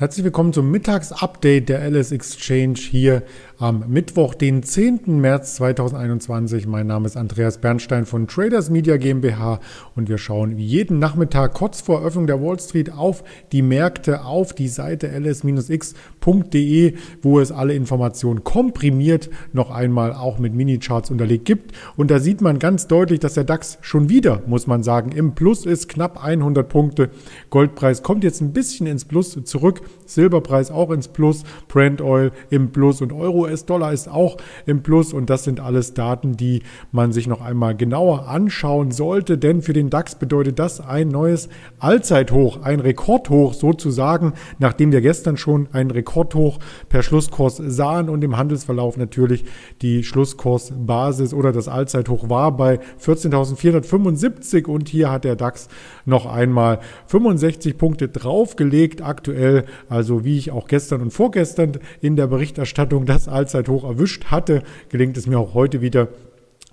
Herzlich willkommen zum Mittagsupdate der LS Exchange hier am Mittwoch, den 10. März 2021. Mein Name ist Andreas Bernstein von Traders Media GmbH und wir schauen wie jeden Nachmittag kurz vor Eröffnung der Wall Street auf die Märkte, auf die Seite ls-x.de, wo es alle Informationen komprimiert noch einmal auch mit Minicharts unterlegt gibt. Und da sieht man ganz deutlich, dass der DAX schon wieder, muss man sagen, im Plus ist, knapp 100 Punkte. Goldpreis kommt jetzt ein bisschen ins Plus zurück. Silberpreis auch ins Plus, Brent Oil im Plus und Euro US-Dollar ist auch im Plus und das sind alles Daten, die man sich noch einmal genauer anschauen sollte, denn für den DAX bedeutet das ein neues Allzeithoch, ein Rekordhoch sozusagen, nachdem wir gestern schon ein Rekordhoch per Schlusskurs sahen und im Handelsverlauf natürlich die Schlusskursbasis oder das Allzeithoch war bei 14.475 und hier hat der DAX noch einmal 65 Punkte draufgelegt aktuell. Also wie ich auch gestern und vorgestern in der Berichterstattung das Allzeithoch erwischt hatte, gelingt es mir auch heute wieder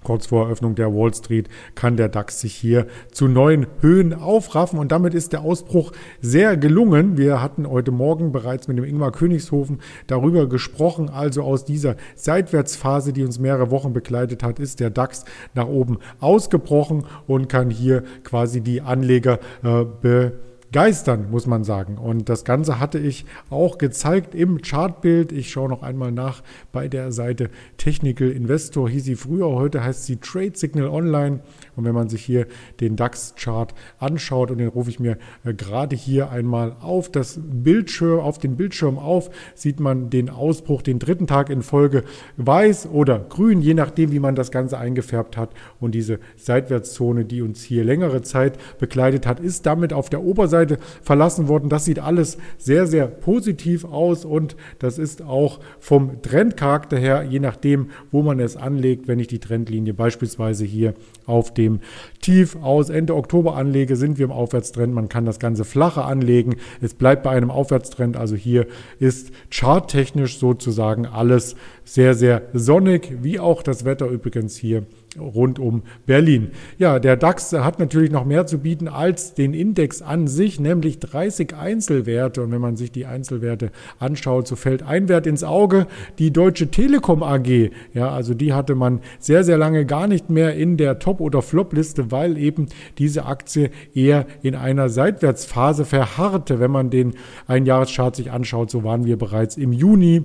Kurz vor Eröffnung der Wall Street kann der DAX sich hier zu neuen Höhen aufraffen und damit ist der Ausbruch sehr gelungen. Wir hatten heute Morgen bereits mit dem Ingmar Königshofen darüber gesprochen. Also aus dieser Seitwärtsphase, die uns mehrere Wochen begleitet hat, ist der DAX nach oben ausgebrochen und kann hier quasi die Anleger äh, be begeistern, muss man sagen. Und das Ganze hatte ich auch gezeigt im Chartbild. Ich schaue noch einmal nach bei der Seite Technical Investor. Hieß sie früher, heute heißt sie Trade Signal Online. Und wenn man sich hier den DAX-Chart anschaut, und den rufe ich mir äh, gerade hier einmal auf das Bildschirm, auf den Bildschirm auf, sieht man den Ausbruch den dritten Tag in Folge weiß oder grün, je nachdem, wie man das Ganze eingefärbt hat. Und diese Seitwärtszone, die uns hier längere Zeit begleitet hat, ist damit auf der Oberseite Seite verlassen worden. Das sieht alles sehr, sehr positiv aus und das ist auch vom Trendcharakter her, je nachdem, wo man es anlegt, wenn ich die Trendlinie beispielsweise hier auf dem Tief aus Ende Oktober anlege, sind wir im Aufwärtstrend. Man kann das Ganze flacher anlegen. Es bleibt bei einem Aufwärtstrend. Also hier ist charttechnisch sozusagen alles sehr, sehr sonnig, wie auch das Wetter übrigens hier rund um Berlin. Ja, der DAX hat natürlich noch mehr zu bieten als den Index an sich, nämlich 30 Einzelwerte. Und wenn man sich die Einzelwerte anschaut, so fällt ein Wert ins Auge, die Deutsche Telekom AG. Ja, also die hatte man sehr, sehr lange gar nicht mehr in der Top- oder Flop-Liste, weil eben diese Aktie eher in einer Seitwärtsphase verharrte. Wenn man den Einjahreschart sich anschaut, so waren wir bereits im Juni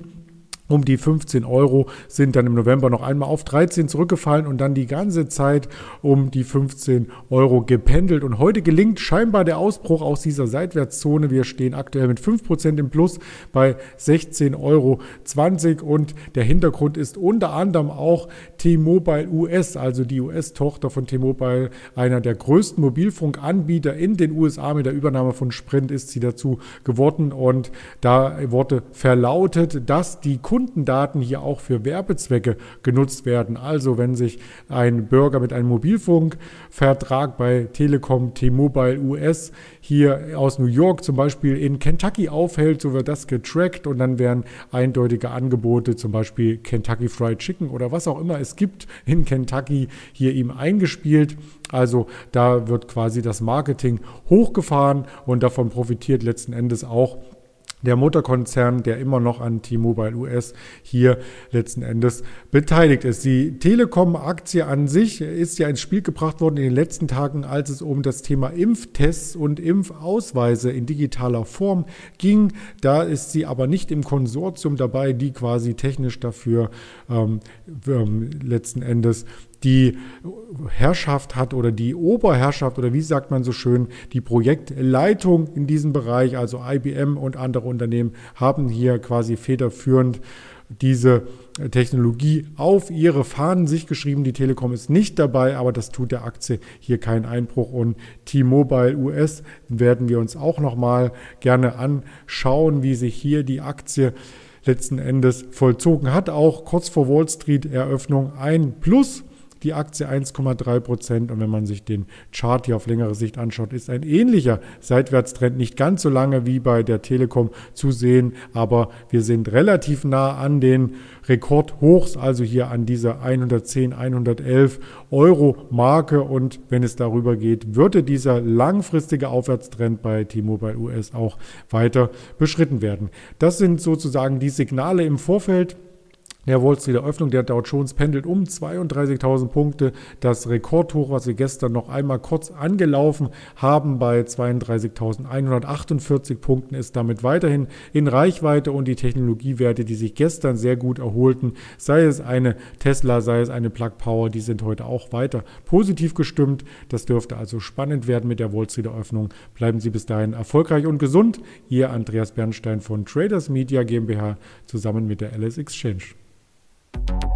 um die 15 Euro, sind dann im November noch einmal auf 13 zurückgefallen und dann die ganze Zeit um die 15 Euro gependelt. Und heute gelingt scheinbar der Ausbruch aus dieser Seitwärtszone. Wir stehen aktuell mit 5% im Plus bei 16,20 Euro. Und der Hintergrund ist unter anderem auch T-Mobile US, also die US-Tochter von T-Mobile, einer der größten Mobilfunkanbieter in den USA. Mit der Übernahme von Sprint ist sie dazu geworden. Und da wurde verlautet, dass die Kunden Kundendaten hier auch für Werbezwecke genutzt werden. Also wenn sich ein Bürger mit einem Mobilfunkvertrag bei Telekom T-Mobile US hier aus New York zum Beispiel in Kentucky aufhält, so wird das getrackt und dann werden eindeutige Angebote, zum Beispiel Kentucky Fried Chicken oder was auch immer es gibt in Kentucky, hier ihm eingespielt. Also da wird quasi das Marketing hochgefahren und davon profitiert letzten Endes auch der Mutterkonzern, der immer noch an T-Mobile US hier letzten Endes beteiligt ist. Die Telekom-Aktie an sich ist ja ins Spiel gebracht worden in den letzten Tagen, als es um das Thema Impftests und Impfausweise in digitaler Form ging. Da ist sie aber nicht im Konsortium dabei, die quasi technisch dafür ähm, ähm letzten Endes die Herrschaft hat oder die Oberherrschaft oder wie sagt man so schön, die Projektleitung in diesem Bereich, also IBM und andere Unternehmen haben hier quasi federführend diese Technologie auf ihre Fahnen sich geschrieben. Die Telekom ist nicht dabei, aber das tut der Aktie hier keinen Einbruch. Und T-Mobile US werden wir uns auch nochmal gerne anschauen, wie sich hier die Aktie letzten Endes vollzogen hat. Auch kurz vor Wall Street Eröffnung ein Plus die Aktie 1,3 Prozent. Und wenn man sich den Chart hier auf längere Sicht anschaut, ist ein ähnlicher Seitwärtstrend nicht ganz so lange wie bei der Telekom zu sehen, aber wir sind relativ nah an den Rekordhochs, also hier an dieser 110, 111 Euro Marke. Und wenn es darüber geht, würde dieser langfristige Aufwärtstrend bei T-Mobile US auch weiter beschritten werden. Das sind sozusagen die Signale im Vorfeld der Wall Street Eröffnung, der Dow Jones pendelt um 32.000 Punkte. Das Rekordhoch, was wir gestern noch einmal kurz angelaufen haben bei 32.148 Punkten, ist damit weiterhin in Reichweite und die Technologiewerte, die sich gestern sehr gut erholten, sei es eine Tesla, sei es eine Plug Power, die sind heute auch weiter positiv gestimmt. Das dürfte also spannend werden mit der Wall Street Eröffnung. Bleiben Sie bis dahin erfolgreich und gesund. Ihr Andreas Bernstein von Traders Media GmbH zusammen mit der LS Exchange. Bye.